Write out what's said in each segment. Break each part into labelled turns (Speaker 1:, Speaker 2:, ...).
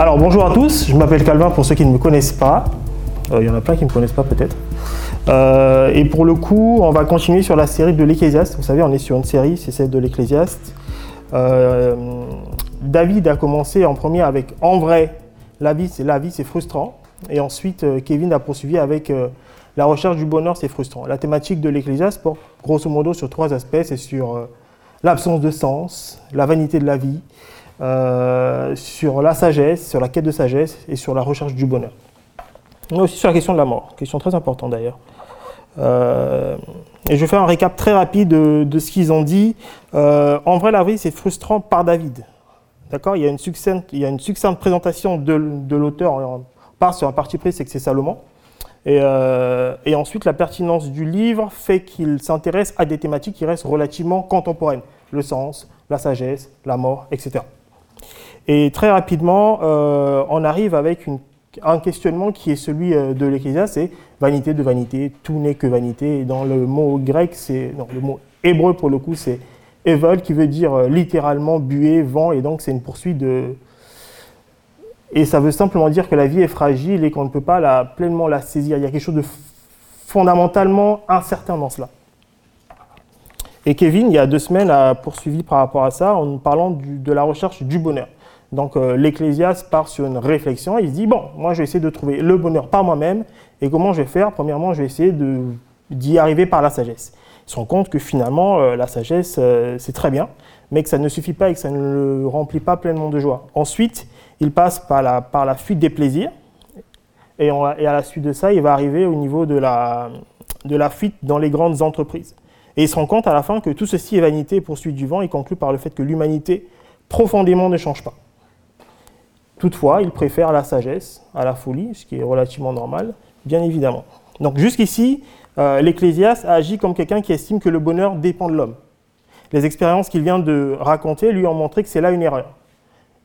Speaker 1: Alors bonjour à tous, je m'appelle Calvin pour ceux qui ne me connaissent pas. Euh, Il y en a plein qui ne me connaissent pas peut-être. Euh, et pour le coup, on va continuer sur la série de l'Ecclésiaste. Vous savez, on est sur une série, c'est celle de l'Ecclésiaste. Euh, David a commencé en premier avec En vrai, la vie c'est, la vie, c'est frustrant. Et ensuite, Kevin a poursuivi avec La recherche du bonheur, c'est frustrant. La thématique de l'Ecclésiaste porte grosso modo sur trois aspects. C'est sur l'absence de sens, la vanité de la vie, euh, sur la sagesse, sur la quête de sagesse et sur la recherche du bonheur. Mais aussi sur la question de la mort, question très importante d'ailleurs. Euh, et je vais faire un récap très rapide de, ce qu'ils ont dit. Euh, en vrai, la vie, c'est frustrant par David. D'accord? Il, y a une succincte- il y a une succincte présentation de, l'auteur. On part sur un parti pris, c'est que c'est Salomon. Et ensuite, la pertinence du livre fait qu'il s'intéresse à des thématiques qui restent relativement contemporaines. Le sens, la sagesse, la mort, etc. Et très rapidement, euh, on arrive avec un questionnement qui est celui euh, de l'Ecclésiaste, c'est vanité de vanité, tout n'est que vanité. Dans le mot grec, c'est non, le mot hébreu pour le coup, c'est evel, qui veut dire euh, littéralement buée, vent, et donc c'est une poursuite de. Et ça veut simplement dire que la vie est fragile et qu'on ne peut pas la, pleinement la saisir. Il y a quelque chose de fondamentalement incertain dans cela. Et Kevin, il y a deux semaines, a poursuivi par rapport à ça en parlant de la recherche du bonheur. Donc euh, l'Ecclésiaste part sur une réflexion, il se dit, bon, moi je vais essayer de trouver le bonheur par moi-même, et comment je vais faire? Premièrement, je vais essayer d'y arriver par la sagesse. Il se rend compte que finalement, euh, la sagesse, euh, c'est très bien, mais que ça ne suffit pas et que ça ne le remplit pas pleinement de joie. Ensuite, il passe par la, par la fuite des plaisirs, et, et à la suite de ça, il va arriver au niveau de la, de la fuite dans les grandes entreprises. Et il se rend compte à la fin que tout ceci est vanité et poursuite du vent, et conclut par le fait que l'humanité profondément ne change pas. Toutefois, il préfère la sagesse à la folie, ce qui est relativement normal, bien évidemment. Donc jusqu'ici, euh, l'Ecclésiaste a agi comme quelqu'un qui estime que le bonheur dépend de l'homme. Les expériences qu'il vient de raconter lui ont montré que c'est là une erreur.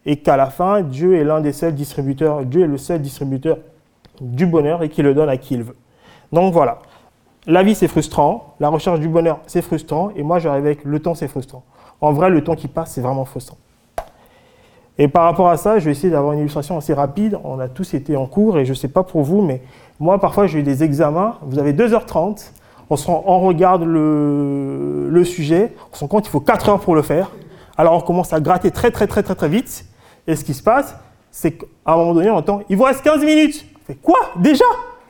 Speaker 1: Et qu'à la fin, Dieu est l'un des seuls distributeurs, Dieu est le seul distributeur du bonheur et qu'il le donne à qui il veut. Donc voilà. La vie, c'est frustrant. La recherche du bonheur, c'est frustrant. Et moi, j'arrive avec le temps, c'est frustrant. En vrai, le temps qui passe, c'est vraiment frustrant. Et par rapport à ça, je vais essayer d'avoir une illustration assez rapide. On a tous été en cours et je ne sais pas pour vous, mais moi, parfois, j'ai eu des examens. Vous avez 2h30, on, se rend- on regarde le, sujet, on se rend compte qu'il faut 4 heures pour le faire. Alors, on commence à gratter très, très, très, très, très vite. Et ce qui se passe, c'est qu'à un moment donné, on entend il vous reste 15 minutes. Fait quoi? Déjà?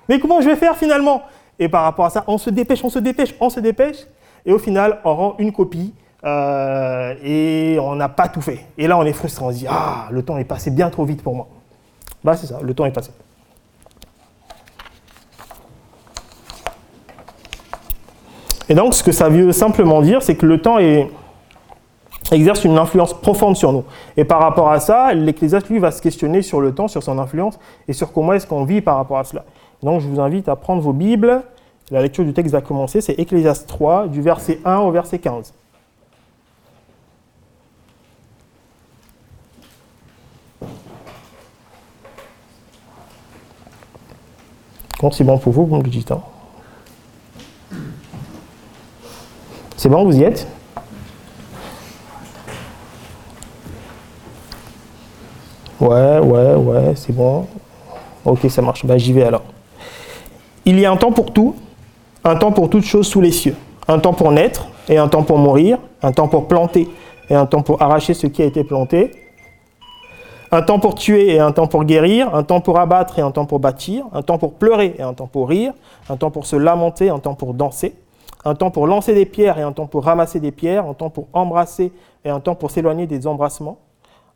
Speaker 1: Mais comment je vais faire finalement? Et par rapport à ça, on se dépêche, on se dépêche, on se dépêche. Et au final, on rend une copie euh, et on n'a pas tout fait. Et là, on est frustré. On se dit Ah, le temps est passé bien trop vite pour moi. Bah, c'est ça, le temps est passé. Et donc, ce que ça veut simplement dire, c'est que le temps exerce une influence profonde sur nous. Et par rapport à ça, l'Ecclésiaste, lui, va se questionner sur le temps, sur son influence et sur comment est-ce qu'on vit par rapport à cela. Donc, je vous invite à prendre vos Bibles. La lecture du texte va commencer. C'est Ecclésiaste 3, du verset 1 au verset 15. Quand c'est bon pour vous, vous me. C'est bon, vous y êtes? Ouais, ouais, ouais, c'est bon. Ok, ça marche. Bah, j'y vais alors. Il y a un temps pour tout, un temps pour toutes choses sous les cieux. Un temps pour naître et un temps pour mourir, un temps pour planter et un temps pour arracher ce qui a été planté, un temps pour tuer et un temps pour guérir, un temps pour abattre et un temps pour bâtir, un temps pour pleurer et un temps pour rire, un temps pour se lamenter, un temps pour danser, un temps pour lancer des pierres et un temps pour ramasser des pierres, un temps pour embrasser et un temps pour s'éloigner des embrassements,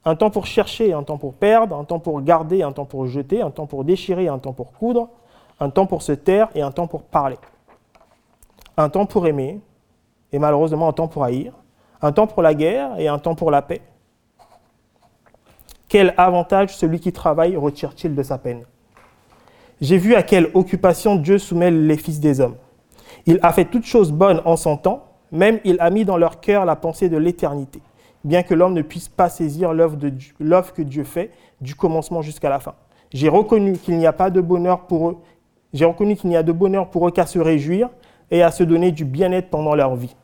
Speaker 1: un temps pour chercher et un temps pour perdre, un temps pour garder et un temps pour jeter, un temps pour déchirer et un temps pour coudre, un temps pour se taire et un temps pour parler, un temps pour aimer et malheureusement un temps pour haïr, un temps pour la guerre et un temps pour la paix. Quel avantage celui qui travaille retire-t-il de sa peine? J'ai vu à quelle occupation Dieu soumet les fils des hommes. Il a fait toutes choses bonnes en son temps, même il a mis dans leur cœur la pensée de l'éternité, bien que l'homme ne puisse pas saisir l'œuvre que Dieu fait du commencement jusqu'à la fin. J'ai reconnu qu'il n'y a pas de bonheur pour eux. J'ai reconnu qu'il n'y a de bonheur pour eux qu'à se réjouir et à se donner du bien-être pendant leur vie.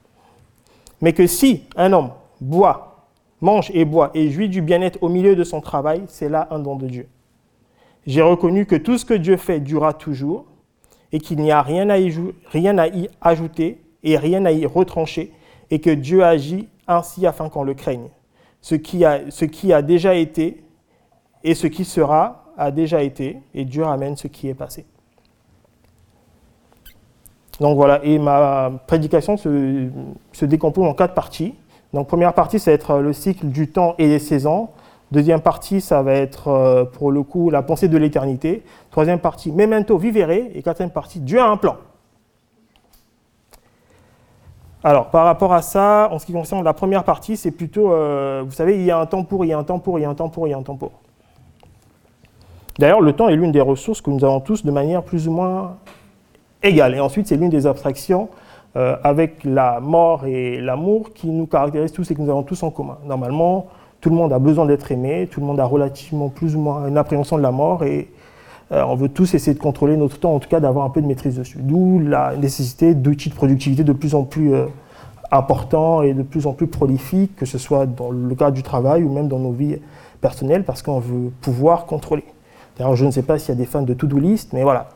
Speaker 1: Mais que si un homme boit, mange et boit et jouit du bien-être au milieu de son travail, c'est là un don de Dieu. J'ai reconnu que tout ce que Dieu fait durera toujours et qu'il n'y a rien à, y, ajouter et rien à y retrancher et que Dieu agit ainsi afin qu'on le craigne. Ce qui a déjà été et ce qui sera a déjà été et Dieu ramène ce qui est passé. Donc voilà, et ma prédication se, se décompose en quatre parties. Donc première partie, ça va être le cycle du temps et des saisons. Deuxième partie, ça va être euh, pour le coup la pensée de l'éternité. Troisième partie, memento vivere. Et quatrième partie, Dieu a un plan. Alors, par rapport à ça, en ce qui concerne la première partie, c'est plutôt, euh, vous savez, il y a un temps pour, il y a un temps pour, il y a un temps pour, il y a un temps pour. D'ailleurs, le temps est l'une des ressources que nous avons tous de manière plus ou moins égale. Et ensuite, c'est l'une des abstractions euh, avec la mort et l'amour qui nous caractérisent tous et que nous avons tous en commun. Normalement, tout le monde a besoin d'être aimé, tout le monde a relativement plus ou moins une appréhension de la mort et euh, on veut tous essayer de contrôler notre temps, en tout cas d'avoir un peu de maîtrise dessus. D'où la nécessité d'outils de productivité de plus en plus euh, importants et de plus en plus prolifiques, que ce soit dans le cadre du travail ou même dans nos vies personnelles, parce qu'on veut pouvoir contrôler. D'ailleurs, je ne sais pas s'il y a des fans de to-do list, mais voilà,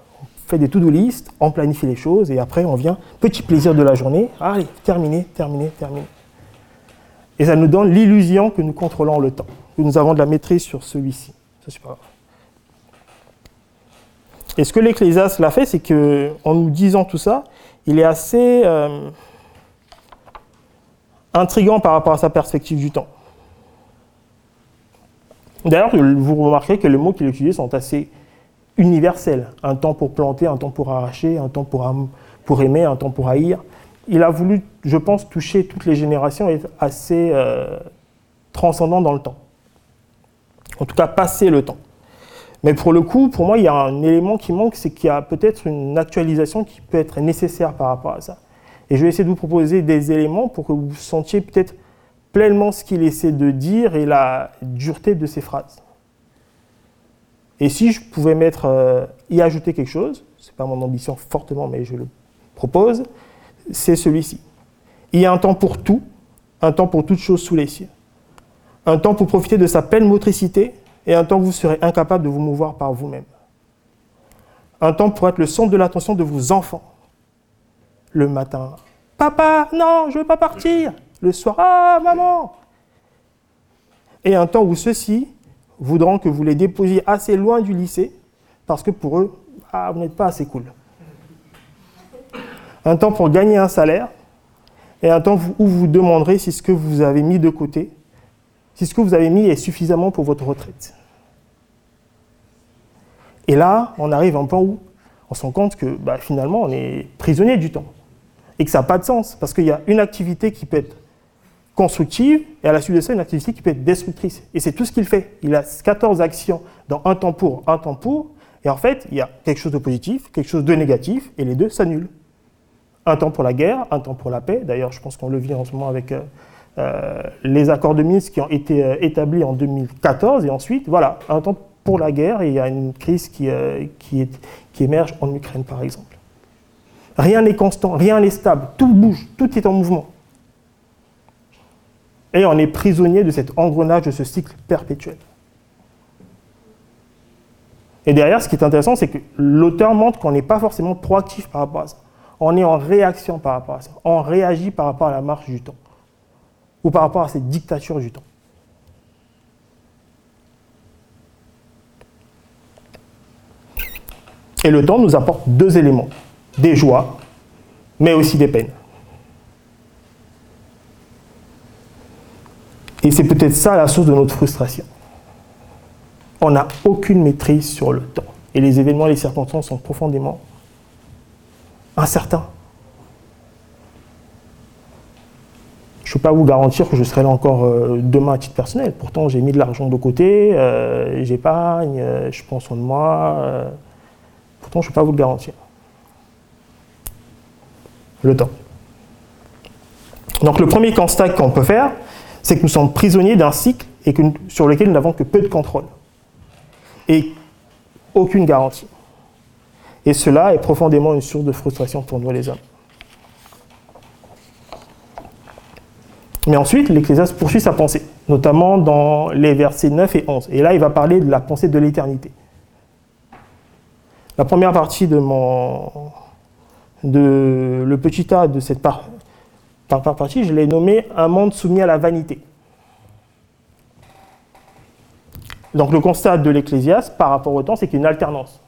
Speaker 1: fait des to-do list, on planifie les choses et après on vient, petit plaisir de la journée, allez, terminé, terminé, terminé. Et ça nous donne l'illusion que nous contrôlons le temps, que nous avons de la maîtrise sur celui-ci. Ça, c'est pas grave. Et ce que l'Ecclésiaste l'a fait, c'est qu'en nous disant tout ça, il est assez euh, intrigant par rapport à sa perspective du temps. D'ailleurs, vous remarquez que les mots qu'il utilise sont assez universels. Un temps pour planter, un temps pour arracher, un temps pour, pour aimer, un temps pour haïr il a voulu, je pense, toucher toutes les générations et être assez euh, transcendant dans le temps. En tout cas, passer le temps. Mais pour le coup, pour moi, il y a un élément qui manque, c'est qu'il y a peut-être une actualisation qui peut être nécessaire par rapport à ça. Et je vais essayer de vous proposer des éléments pour que vous sentiez peut-être pleinement ce qu'il essaie de dire et la dureté de ses phrases. Et si je pouvais mettre, euh, y ajouter quelque chose, ce n'est pas mon ambition fortement, mais je le propose, c'est celui-ci. Il y a un temps pour tout, un temps pour toutes choses sous les cieux. Un temps pour profiter de sa pleine motricité et un temps où vous serez incapable de vous mouvoir par vous-même. Un temps pour être le centre de l'attention de vos enfants. Le matin, papa, non, je ne veux pas partir. Le soir, ah, maman. Et un temps où ceux-ci voudront que vous les déposiez assez loin du lycée parce que pour eux, ah, vous n'êtes pas assez cool un temps pour gagner un salaire et un temps où vous vous demanderez si ce que vous avez mis de côté, si ce que vous avez mis est suffisamment pour votre retraite. Et là, on arrive à un point où on se rend compte que bah, finalement, on est prisonnier du temps et que ça n'a pas de sens parce qu'il y a une activité qui peut être constructive et à la suite de ça, une activité qui peut être destructrice. Et c'est tout ce qu'il fait. Il a 14 actions dans un temps pour, un temps pour, et en fait, il y a quelque chose de positif, quelque chose de négatif, et les deux s'annulent un temps pour la guerre, un temps pour la paix. D'ailleurs, je pense qu'on le vit en ce moment avec euh, euh, les accords de Minsk qui ont été euh, établis en 2014. Et ensuite, voilà, un temps pour la guerre et il y a une crise qui, qui, émerge en Ukraine, par exemple. Rien n'est constant, rien n'est stable, tout bouge, tout est en mouvement. Et on est prisonnier de cet engrenage, de ce cycle perpétuel. Et derrière, ce qui est intéressant, c'est que l'auteur montre qu'on n'est pas forcément proactif par rapport à ça on est en réaction par rapport à ça. On réagit par rapport à la marche du temps. Ou par rapport à cette dictature du temps. Et le temps nous apporte deux éléments. Des joies, mais aussi des peines. Et c'est peut-être ça la source de notre frustration. On n'a aucune maîtrise sur le temps. Et les événements et les circonstances sont profondément incertain. Je ne peux pas vous garantir que je serai là encore euh, demain à titre personnel. Pourtant, j'ai mis de l'argent de côté, euh, j'épargne, euh, je prends soin de moi. pourtant, je ne peux pas vous le garantir. Le temps. Donc, le premier constat qu'on peut faire, c'est que nous sommes prisonniers d'un cycle sur lequel nous n'avons que peu de contrôle. Et aucune garantie. Et cela est profondément une source de frustration pour nous les hommes. Mais ensuite, l'Ecclésiaste poursuit sa pensée. notamment dans les versets 9 et 11. Et là, il va parler de la pensée de l'éternité. La première partie de mon de le petit A de cette par, par, par partie, je l'ai nommé un monde soumis à la vanité. Donc le constat de l'Ecclésiaste par rapport au temps, c'est qu'il y a une alternance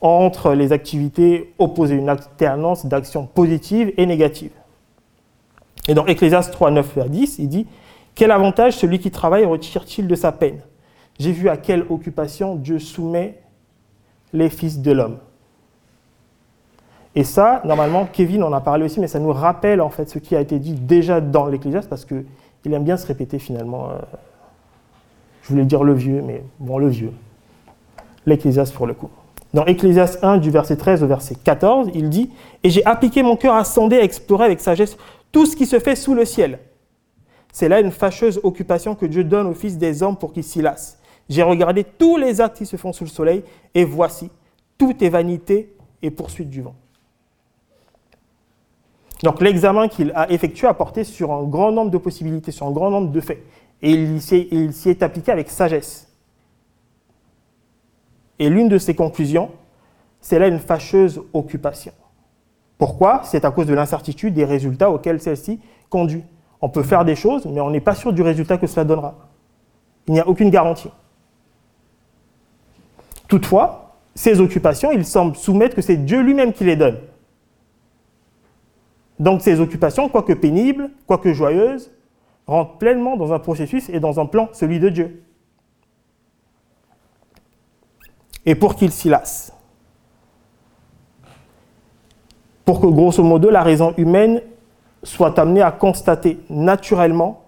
Speaker 1: entre les activités opposées, une alternance d'actions positives et négatives. Et dans Ecclésiaste 3, 9 à 10, il dit Quel avantage celui qui travaille retire-t-il de sa peine? J'ai vu à quelle occupation Dieu soumet les fils de l'homme. Et ça, normalement, Kevin en a parlé aussi, mais ça nous rappelle en fait ce qui a été dit déjà dans l'Ecclésiaste, parce qu'il aime bien se répéter finalement. Euh, je voulais dire le vieux, mais bon, le vieux. L'Ecclésiaste pour le coup. Dans Ecclésiaste 1, du verset 13 au verset 14, il dit Et j'ai appliqué mon cœur à sonder, à explorer avec sagesse tout ce qui se fait sous le ciel. C'est là une fâcheuse occupation que Dieu donne aux fils des hommes pour qu'ils s'y lassent. J'ai regardé tous les actes qui se font sous le soleil, et voici, tout est vanité et poursuite du vent. Donc l'examen qu'il a effectué a porté sur un grand nombre de possibilités, sur un grand nombre de faits. Et il s'y est appliqué avec sagesse. Et l'une de ses conclusions, c'est là une fâcheuse occupation. Pourquoi? C'est à cause de l'incertitude des résultats auxquels celle-ci conduit. On peut faire des choses, mais on n'est pas sûr du résultat que cela donnera. Il n'y a aucune garantie. Toutefois, ces occupations, il semble soumettre que c'est Dieu lui-même qui les donne. Donc ces occupations, quoique pénibles, quoique joyeuses, rentrent pleinement dans un processus et dans un plan, celui de Dieu. Et pour qu'il s'y lasse. Pour que, grosso modo, la raison humaine soit amenée à constater naturellement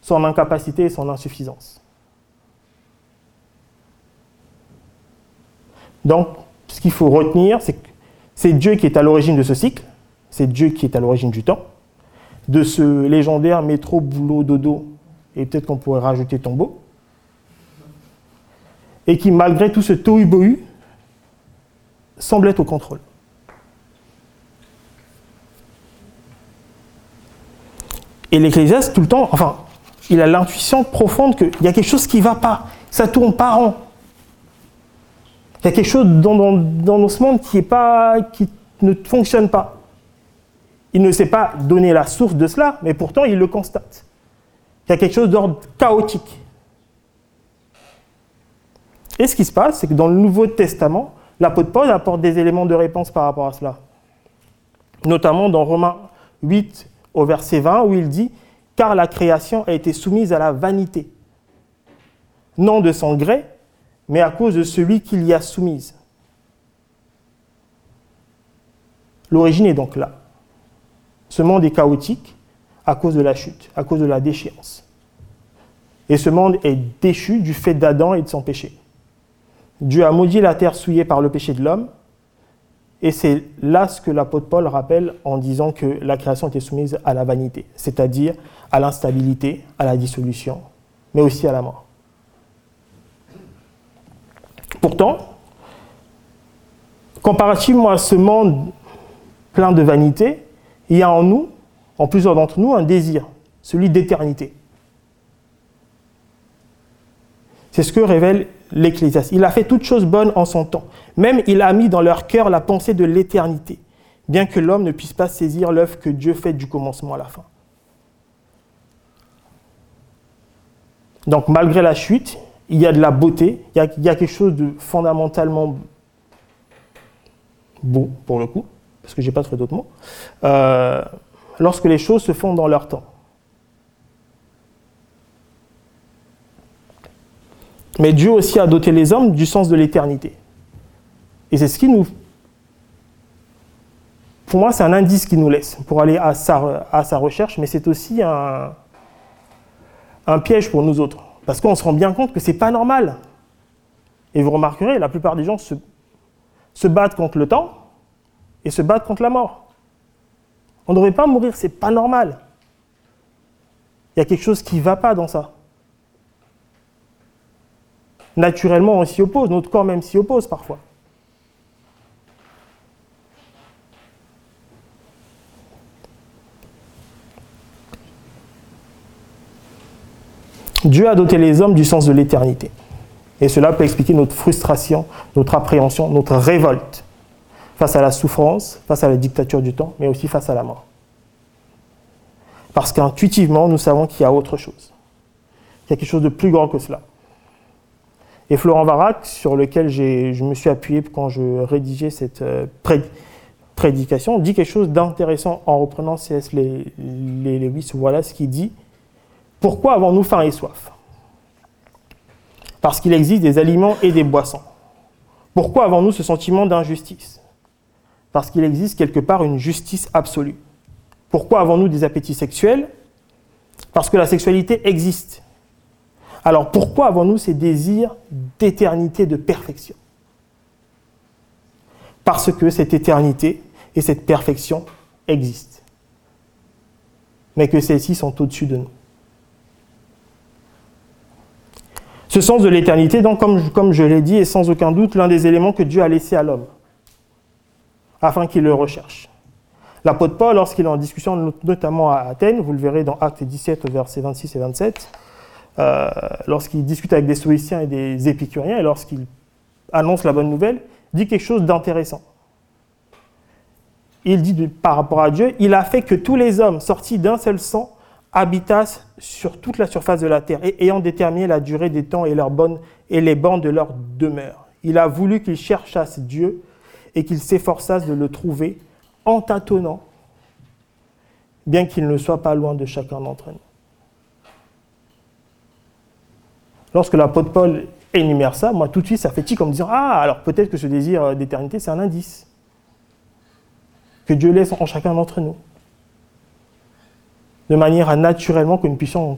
Speaker 1: son incapacité et son insuffisance. Donc, ce qu'il faut retenir, c'est que c'est Dieu qui est à l'origine de ce cycle, c'est Dieu qui est à l'origine du temps, de ce légendaire métro, boulot, dodo, et peut-être qu'on pourrait rajouter tombeau, et qui, malgré tout ce tohu-bohu, semble être au contrôle. Et l'Ecclésiaste, tout le temps, enfin, il a l'intuition profonde qu'il y a quelque chose qui ne va pas. Ça tourne pas rond. Il y a quelque chose dans, dans, ce monde qui, est pas, qui ne fonctionne pas. Il ne sait pas donner la source de cela, mais pourtant il le constate. Il y a quelque chose d'ordre chaotique. Et ce qui se passe, c'est que dans le Nouveau Testament, l'apôtre Paul apporte des éléments de réponse par rapport à cela. Notamment dans Romains 8 au verset 20 où il dit Car la création a été soumise à la vanité, non de son gré, mais à cause de celui qui l'y a soumise. L'origine est donc là. Ce monde est chaotique à cause de la chute, à cause de la déchéance. Et ce monde est déchu du fait d'Adam et de son péché. Dieu a maudit la terre souillée par le péché de l'homme, et c'est là ce que l'apôtre Paul rappelle en disant que la création était soumise à la vanité, c'est-à-dire à l'instabilité, à la dissolution, mais aussi à la mort. Pourtant, comparativement à ce monde plein de vanité, il y a en nous, en plusieurs d'entre nous, un désir, celui d'éternité. C'est ce que révèle l'Ecclésiaste. Il a fait toutes choses bonnes en son temps. Même il a mis dans leur cœur la pensée de l'éternité, bien que l'homme ne puisse pas saisir l'œuvre que Dieu fait du commencement à la fin. Donc malgré la chute, il y a de la beauté, il y a, il y a quelque chose de fondamentalement beau pour le coup parce que je n'ai pas trouvé d'autres mots, euh, lorsque les choses se font dans leur temps. Mais Dieu aussi a doté les hommes du sens de l'éternité. Et c'est ce qui nous... Pour moi, c'est un indice qui nous laisse pour aller à sa, à sa recherche, mais c'est aussi un, un piège pour nous autres. Parce qu'on se rend bien compte que ce n'est pas normal. Et vous remarquerez, la plupart des gens se, se battent contre le temps, et se battre contre la mort. On ne devrait pas mourir, c'est pas normal. Il y a quelque chose qui ne va pas dans ça. Naturellement, on s'y oppose, notre corps même s'y oppose parfois. Dieu a doté les hommes du sens de l'éternité. Et cela peut expliquer notre frustration, notre appréhension, notre révolte face à la souffrance, face à la dictature du temps, mais aussi face à la mort. Parce qu'intuitivement, nous savons qu'il y a autre chose. Il y a quelque chose de plus grand que cela. Et Florent Varac, sur lequel je me suis appuyé quand je rédigeais cette euh, prédication, dit quelque chose d'intéressant en reprenant C.S. Lewis. Voilà ce qu'il dit. Pourquoi avons-nous faim et soif? Parce qu'il existe des aliments et des boissons. Pourquoi avons-nous ce sentiment d'injustice? Parce qu'il existe quelque part une justice absolue. Pourquoi avons-nous des appétits sexuels? Parce que la sexualité existe. Alors pourquoi avons-nous ces désirs d'éternité, de perfection? Parce que cette éternité et cette perfection existent. Mais que celles-ci sont au-dessus de nous. Ce sens de l'éternité, donc, comme, je l'ai dit, est sans aucun doute l'un des éléments que Dieu a laissé à l'homme, afin qu'il le recherche. L'apôtre Paul, lorsqu'il est en discussion, notamment à Athènes, vous le verrez dans Actes 17, versets 26 et 27, euh, lorsqu'il discute avec des stoïciens et des épicuriens, et lorsqu'il annonce la bonne nouvelle, dit quelque chose d'intéressant. Il dit par rapport à Dieu, il a fait que tous les hommes sortis d'un seul sang habitassent sur toute la surface de la terre, et ayant déterminé la durée des temps et, leurs bonnes, et les bancs de leur demeure. Il a voulu qu'ils cherchassent Dieu et qu'ils s'efforçassent de le trouver en tâtonnant, bien qu'il ne soit pas loin de chacun d'entre nous. Lorsque l'apôtre Paul énumère ça, moi tout de suite ça fait tic en me disant Ah, alors peut-être que ce désir d'éternité c'est un indice que Dieu laisse en chacun d'entre nous. De manière à naturellement que nous puissions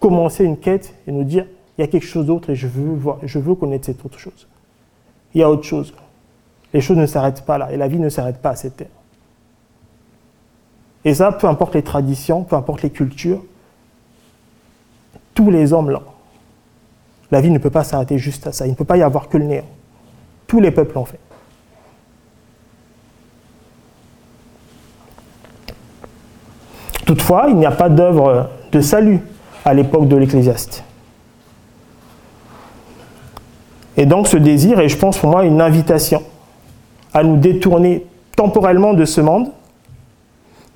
Speaker 1: commencer une quête et nous dire il y a quelque chose d'autre et je veux, voir, je veux connaître cette autre chose. Il y a autre chose. Les choses ne s'arrêtent pas là et la vie ne s'arrête pas à cette terre. Et ça, peu importe les traditions, peu importe les cultures, tous les hommes là, la vie ne peut pas s'arrêter juste à ça. Il ne peut pas y avoir que le néant. Tous les peuples l'ont fait. Toutefois, il n'y a pas d'œuvre de salut à l'époque de l'Ecclésiaste. Et donc ce désir est, je pense pour moi, une invitation à nous détourner temporellement de ce monde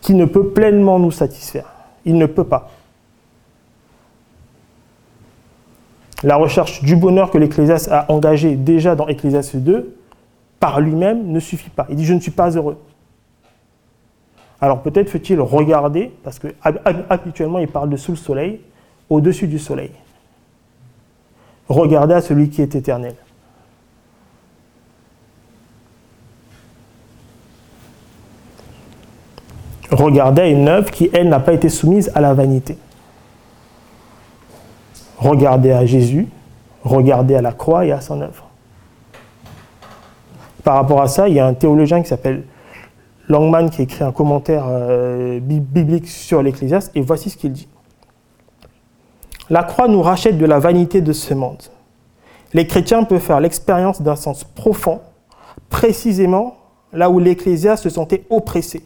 Speaker 1: qui ne peut pleinement nous satisfaire. Il ne peut pas. La recherche du bonheur que l'Ecclésiaste a engagé déjà dans Ecclésiaste 2, par lui-même, ne suffit pas. Il dit Je ne suis pas heureux. Alors peut-être faut-il regarder, parce que habituellement il parle de sous le soleil, au-dessus du soleil. Regardez à celui qui est éternel. Regardez une œuvre qui, elle, n'a pas été soumise à la vanité regardez à Jésus, regardez à la croix et à son œuvre. Par rapport à ça, il y a un théologien qui s'appelle Langman qui écrit un commentaire euh, biblique sur l'Ecclésiaste, et voici ce qu'il dit. La croix nous rachète de la vanité de ce monde. Les chrétiens peuvent faire l'expérience d'un sens profond, précisément là où l'Ecclésiaste se sentait oppressé.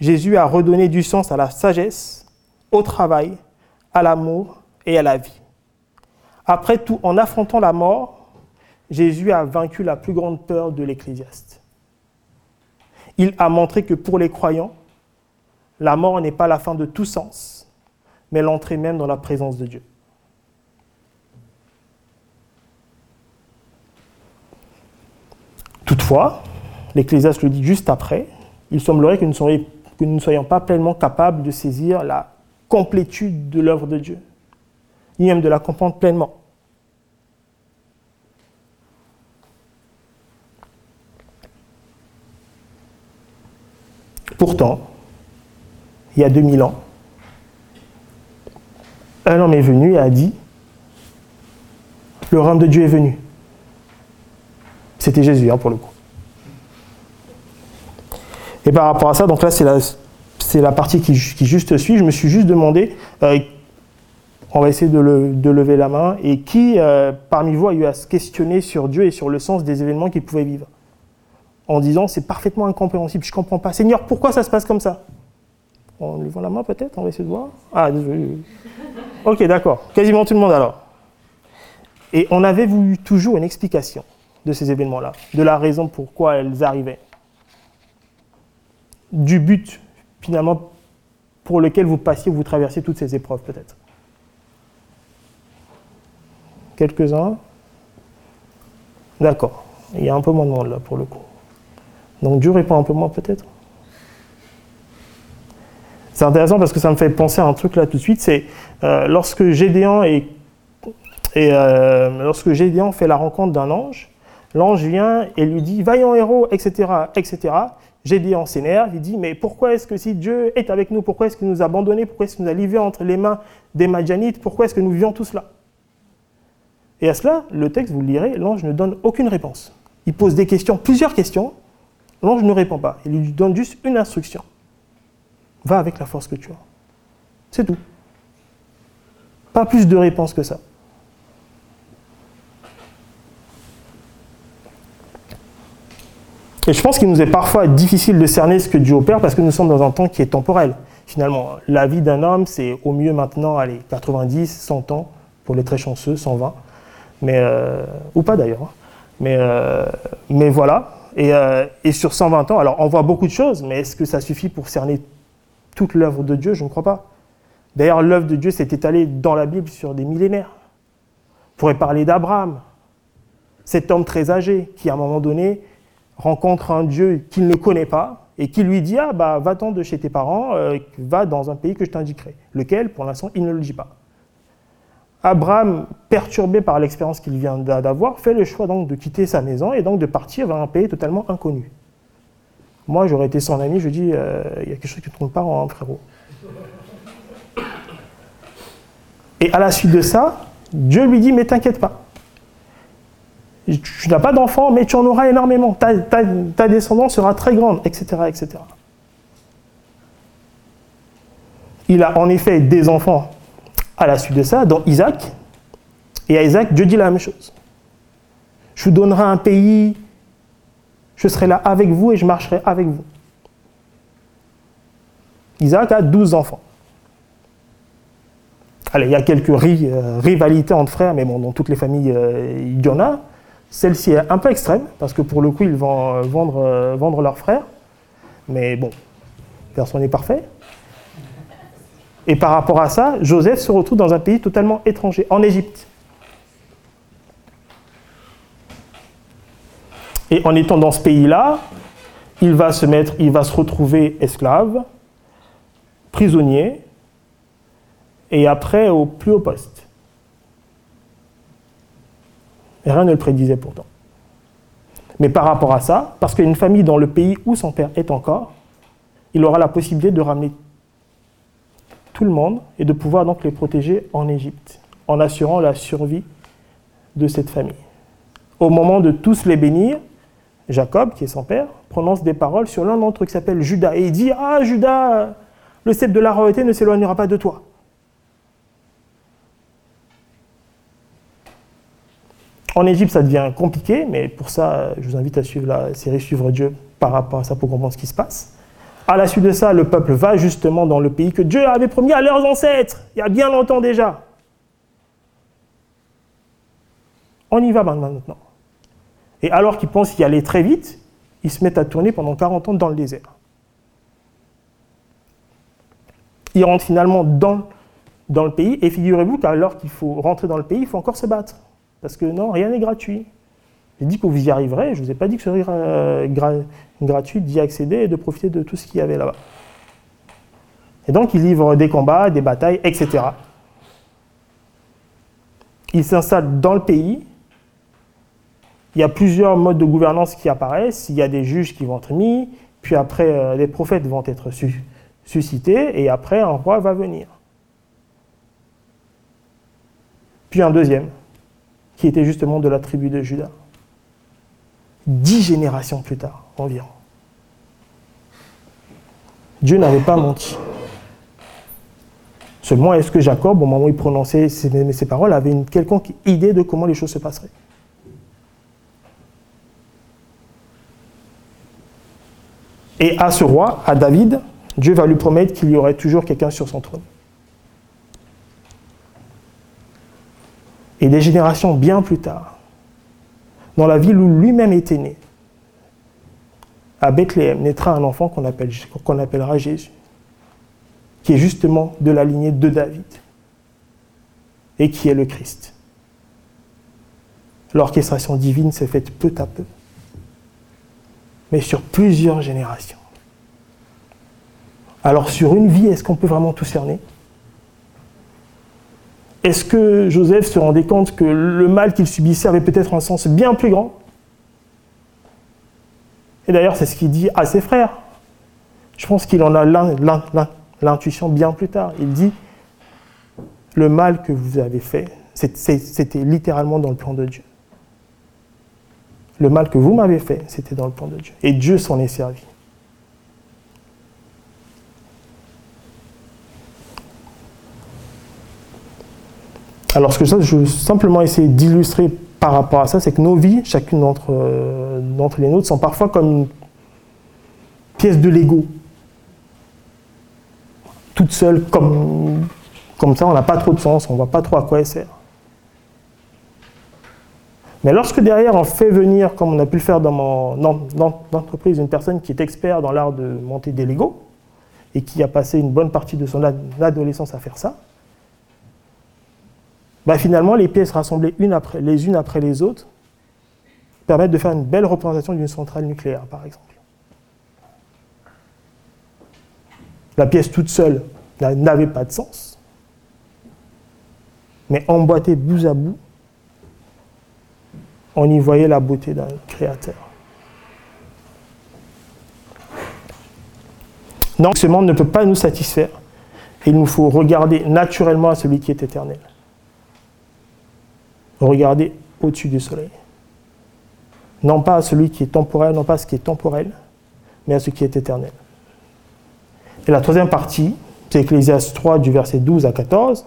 Speaker 1: Jésus a redonné du sens à la sagesse, au travail, à l'amour et à la vie. Après tout, en affrontant la mort, Jésus a vaincu la plus grande peur de l'Ecclésiaste. Il a montré que pour les croyants, la mort n'est pas la fin de tout sens, mais l'entrée même dans la présence de Dieu. Toutefois, l'Ecclésiaste le dit juste après, il semblerait que nous, que nous ne soyons pas pleinement capables de saisir la complétude de l'œuvre de Dieu ni même de la comprendre pleinement. Pourtant, il y a 2000 ans, un homme est venu et a dit, le royaume de Dieu est venu. C'était Jésus, hein, pour le coup. Et par rapport à ça, donc là, c'est la, la partie qui, juste suit. Je me suis juste demandé euh, on va essayer de, lever la main. Et qui, euh, parmi vous, a eu à se questionner sur Dieu et sur le sens des événements qu'il pouvait vivre? En disant, c'est parfaitement incompréhensible, je ne comprends pas. Seigneur, pourquoi ça se passe comme ça? Lui voit la main peut-être On va essayer de voir. Ah, désolé. Ok, d'accord. Quasiment tout le monde alors. Et on avait voulu toujours une explication de ces événements-là, de la raison pourquoi elles arrivaient, du but finalement pour lequel vous passiez, vous traversiez toutes ces épreuves peut-être. Quelques-uns D'accord. Il y a un peu moins de monde là pour le coup. Donc Dieu répond un peu moins peut-être C'est intéressant parce que ça me fait penser à un truc là tout de suite, c'est euh, lorsque Gédéon euh, lorsque Gédéon fait la rencontre d'un ange, l'ange vient et lui dit Vaillant héros, etc. etc. Gédéon s'énerve, il dit Mais pourquoi est-ce que si Dieu est avec nous, pourquoi est-ce qu'il nous a abandonnés, pourquoi est-ce qu'il nous a livrés entre les mains des Madianites, pourquoi est-ce que nous vivions tout cela Et à cela, le texte, vous le lirez, l'ange ne donne aucune réponse. Il pose des questions, plusieurs questions, l'ange ne répond pas, il lui donne juste une instruction Va avec la force que tu as. C'est tout. Pas plus de réponses que ça. Et je pense qu'il nous est parfois difficile de cerner ce que Dieu opère parce que nous sommes dans un temps qui est temporel. Finalement, la vie d'un homme, c'est au mieux maintenant, allez, 90, 100 ans, pour les très chanceux, 120, mais, euh, ou pas d'ailleurs. Hein. Mais, euh, mais voilà. Et, euh, et, sur 120 ans, alors on voit beaucoup de choses, mais est-ce que ça suffit pour cerner toute l'œuvre de Dieu? Je ne crois pas. D'ailleurs, l'œuvre de Dieu s'est étalée dans la Bible sur des millénaires. On pourrait parler d'Abraham, cet homme très âgé qui, à un moment donné, rencontre un Dieu qu'il ne connaît pas et qui lui dit Ah, bah, va-t'en de chez tes parents, euh, va dans un pays que je t'indiquerai. Lequel, pour l'instant, il ne le dit pas. Abraham, perturbé par l'expérience qu'il vient d'avoir, fait le choix donc de quitter sa maison et donc de partir vers un pays totalement inconnu. Moi, j'aurais été son ami, je dis euh, Il y a quelque chose qui ne trompe pas, hein, frérot. Et à la suite de ça, Dieu lui dit Mais t'inquiète pas tu n'as pas d'enfant, mais tu en auras énormément. Ta, descendance sera très grande, etc., etc. Il a en effet des enfants à la suite de ça, dont Isaac. Et à Isaac, Dieu dit la même chose. Je vous donnerai un pays, je serai là avec vous et je marcherai avec vous. Isaac a 12 enfants. Allez, il y a quelques euh, rivalités entre frères, mais bon, dans toutes les familles, euh, il y en a. Celle-ci est un peu extrême, parce que pour le coup, ils vont euh, vendre, euh, vendre leurs frères. Mais bon, personne n'est parfait. Et par rapport à ça, Joseph se retrouve dans un pays totalement étranger, en Égypte. Et en étant dans ce pays-là, il va se mettre, il va se retrouver esclave, prisonnier, et après au plus haut poste. Rien ne le prédisait pourtant. Mais par rapport à ça, parce qu'une famille dans le pays où son père est encore, il aura la possibilité de ramener tout le monde et de pouvoir donc les protéger en Égypte, en assurant la survie de cette famille. Au moment de tous les bénir, Jacob, qui est son père, prononce des paroles sur l'un d'entre eux qui s'appelle Judas. Et il dit Ah, Judas, le sceptre de la royauté ne s'éloignera pas de toi. En Égypte, ça devient compliqué, mais pour ça, je vous invite à suivre la série Suivre Dieu par rapport à ça pour comprendre ce qui se passe. À la suite de ça, le peuple va justement dans le pays que Dieu avait promis à leurs ancêtres, il y a bien longtemps déjà. On y va maintenant. Et alors qu'ils pensent y aller très vite, ils se mettent à tourner pendant 40 ans dans le désert. Ils rentrent finalement dans, dans le pays, et figurez-vous qu'alors qu'il faut rentrer dans le pays, il faut encore se battre. Parce que non, rien n'est gratuit. J'ai dit que vous y arriverez, je ne vous ai pas dit que ce serait euh, gratuit d'y accéder et de profiter de tout ce qu'il y avait là-bas. Et donc, il livre des combats, des batailles, etc. Il s'installe dans le pays. Il y a plusieurs modes de gouvernance qui apparaissent. Il y a des juges qui vont être mis, puis après, euh, les prophètes vont être suscités, et après, un roi va venir. Puis un deuxième qui était justement de la tribu de Judas. Dix générations plus tard, environ. Dieu n'avait pas menti. Seulement, est-ce que Jacob, au moment où il prononçait ces, paroles, avait une quelconque idée de comment les choses se passeraient? Et à ce roi, à David, Dieu va lui promettre qu'il y aurait toujours quelqu'un sur son trône. Et des générations bien plus tard, dans la ville où lui-même était né, à Bethléem, naîtra un enfant qu'on appellera Jésus, qui est justement de la lignée de David et qui est le Christ. L'orchestration divine s'est faite peu à peu, mais sur plusieurs générations. Alors sur une vie, est-ce qu'on peut vraiment tout cerner? Est-ce que Joseph se rendait compte que le mal qu'il subissait avait peut-être un sens bien plus grand? Et d'ailleurs, c'est ce qu'il dit à ses frères. Je pense qu'il en a l'intuition bien plus tard. Il dit, le mal que vous avez fait, c'était littéralement dans le plan de Dieu. Le mal que vous m'avez fait, c'était dans le plan de Dieu. Et Dieu s'en est servi. Alors, ce que je veux simplement essayer d'illustrer par rapport à ça, c'est que nos vies, chacune d'entre euh, les nôtres, sont parfois comme une pièce de Lego. Toute seule, comme, comme ça, on n'a pas trop de sens, on ne voit pas trop à quoi elle sert. Mais lorsque derrière on fait venir, comme on a pu le faire dans mon entreprise, une personne qui est expert dans l'art de monter des Legos et qui a passé une bonne partie de son adolescence à faire ça, bah finalement les pièces rassemblées les unes après les autres permettent de faire une belle représentation d'une centrale nucléaire, par exemple. La pièce toute seule n'avait pas de sens, mais emboîtée bout à bout, on y voyait la beauté d'un créateur. Donc ce monde ne peut pas nous satisfaire. Il nous faut regarder naturellement à celui qui est éternel. Regarder au-dessus du soleil. Non pas à celui qui est temporel, non pas à ce qui est temporel, mais à ce qui est éternel. Et la troisième partie, c'est Ecclésias 3 du verset 12 à 14.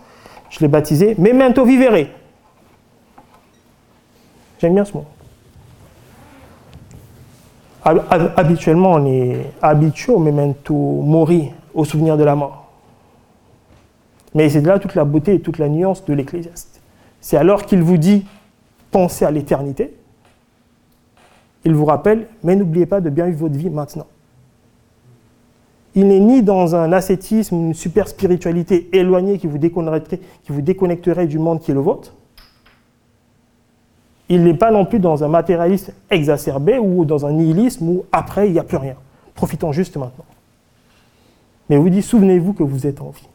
Speaker 1: Je l'ai baptisé Memento vivere. J'aime bien ce mot. Habituellement, on est habitué au memento mori, au souvenir de la mort. Mais c'est là toute la beauté et toute la nuance de l'Ecclésiaste. C'est alors qu'il vous dit pensez à l'éternité, il vous rappelle, mais n'oubliez pas de bien vivre votre vie maintenant. Il n'est ni dans un ascétisme, une super spiritualité éloignée qui vous déconnecterait, du monde qui est le vôtre, il n'est pas non plus dans un matérialisme exacerbé ou dans un nihilisme où après il n'y a plus rien. Profitons juste maintenant. Mais vous dit, souvenez-vous que vous êtes en vie.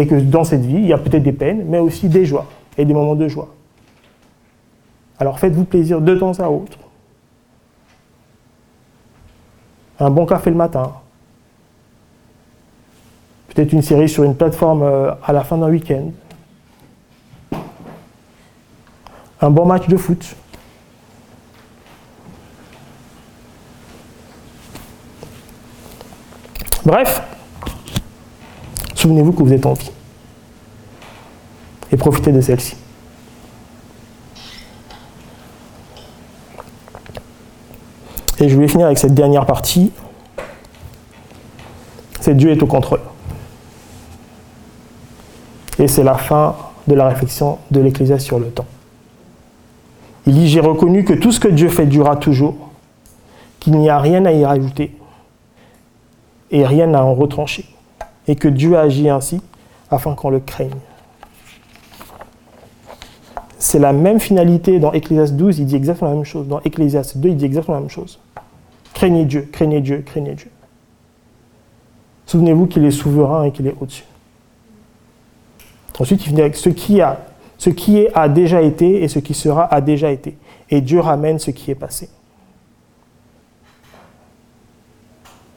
Speaker 1: Et que dans cette vie, il y a peut-être des peines, mais aussi des joies et des moments de joie. Alors faites-vous plaisir de temps à autre. Un bon café le matin. Peut-être une série sur une plateforme euh, à la fin d'un week-end. un bon match de foot. Bref, souvenez-vous que vous êtes en vie. Et profitez de celle-ci. Et je vais finir avec cette dernière partie. C'est Dieu est au contrôle. Et c'est la fin de la réflexion de l'Ecclésiaste sur le temps. Il dit, j'ai reconnu que tout ce que Dieu fait durera toujours, qu'il n'y a rien à y rajouter et rien à en retrancher, et que Dieu agit ainsi afin qu'on le craigne. C'est la même finalité dans Ecclésias 12, il dit exactement la même chose. Dans Ecclésias 2, il dit exactement la même chose. Craignez Dieu, craignez Dieu, craignez Dieu. Souvenez-vous qu'il est souverain et qu'il est au-dessus. Ensuite, il finit avec ce qui ce qui est a déjà été et ce qui sera a déjà été. Et Dieu ramène ce qui est passé.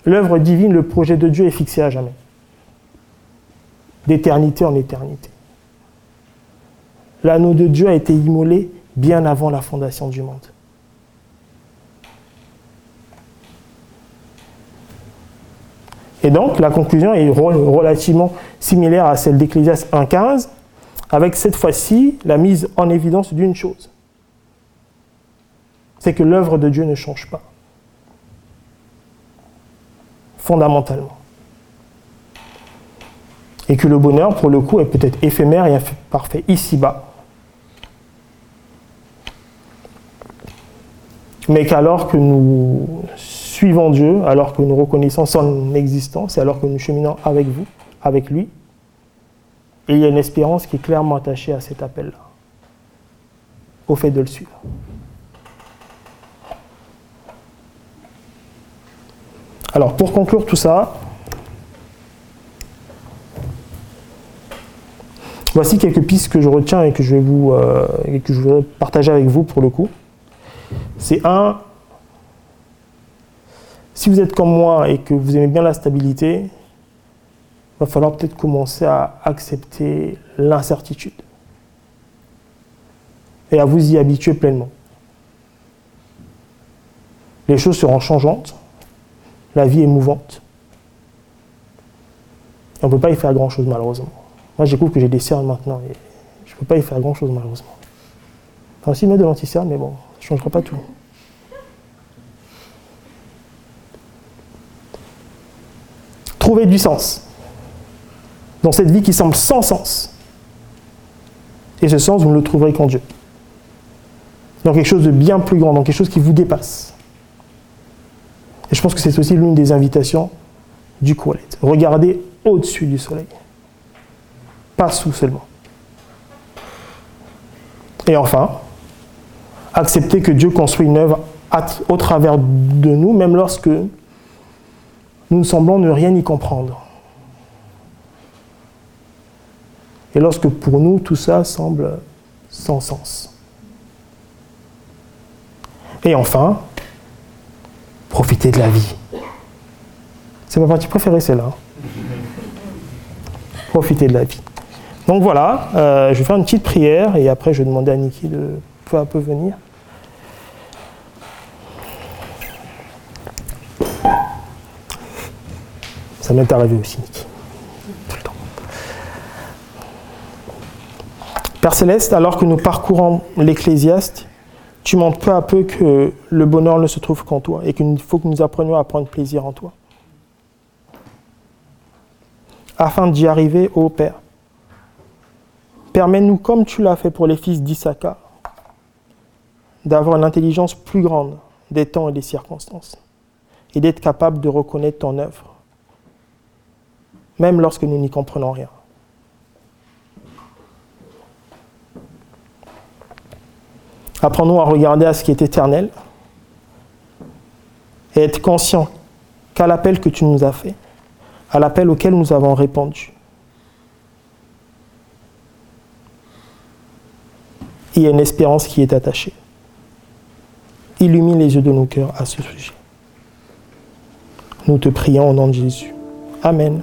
Speaker 1: L'œuvre divine, le projet de Dieu est fixé à jamais. D'éternité en éternité. L'anneau de Dieu a été immolé bien avant la fondation du monde. Et donc, la conclusion est relativement similaire à celle d'Ecclésias 1.15 avec cette fois-ci la mise en évidence d'une chose. C'est que l'œuvre de Dieu ne change pas. fondamentalement. Et que le bonheur, pour le coup, est peut-être éphémère et parfait ici-bas. Mais qu'alors que nous suivons Dieu, alors que nous reconnaissons son existence et alors que nous cheminons avec vous, avec lui, il y a une espérance qui est clairement attachée à cet appel-là, au fait de le suivre. Alors, pour conclure tout ça, voici quelques pistes que je retiens et que je vais vous euh, voudrais partager avec vous pour le coup. C'est un, si vous êtes comme moi et que vous aimez bien la stabilité, il va falloir peut-être commencer à accepter l'incertitude et à vous y habituer pleinement. Les choses seront changeantes, la vie est mouvante. on ne peut pas y faire grand-chose malheureusement. Moi, j'écoute que j'ai des cernes maintenant et je ne peux pas y faire grand-chose malheureusement. Enfin, aussi mettre de l'anti-cerne, mais bon, ça ne changera pas tout. Trouver du sens dans cette vie qui semble sans sens. Et ce sens, vous ne le trouverez qu'en Dieu. Dans quelque chose de bien plus grand, dans quelque chose qui vous dépasse. Et je pense que c'est aussi l'une des invitations du Qualet. Regardez au-dessus du soleil, pas sous seulement. Et enfin, accepter que Dieu construit une œuvre au travers de nous, même lorsque nous ne semblons ne rien y comprendre. Et lorsque pour nous tout ça semble sans sens. Et enfin, profiter de la vie. C'est ma partie préférée, celle-là. Profiter de la vie. Donc voilà, euh, je vais faire une petite prière et après je vais demander à Niki de peu à peu venir. Ça m'est arrivé aussi, Niki. Père Céleste, alors que nous parcourons l'Ecclésiaste, tu montres peu à peu que le bonheur ne se trouve qu'en toi et qu'il faut que nous apprenions à prendre plaisir en toi. Afin d'y arriver, ô Père, permets-nous, comme tu l'as fait pour les fils d'Issachar, d'avoir une intelligence plus grande des temps et des circonstances et d'être capable de reconnaître ton œuvre, même lorsque nous n'y comprenons rien. Apprenons à regarder à ce qui est éternel et être conscient qu'à l'appel que tu nous as fait, à l'appel auquel nous avons répondu, il y a une espérance qui est attachée. Illumine les yeux de nos cœurs à ce sujet. Nous te prions au nom de Jésus. Amen.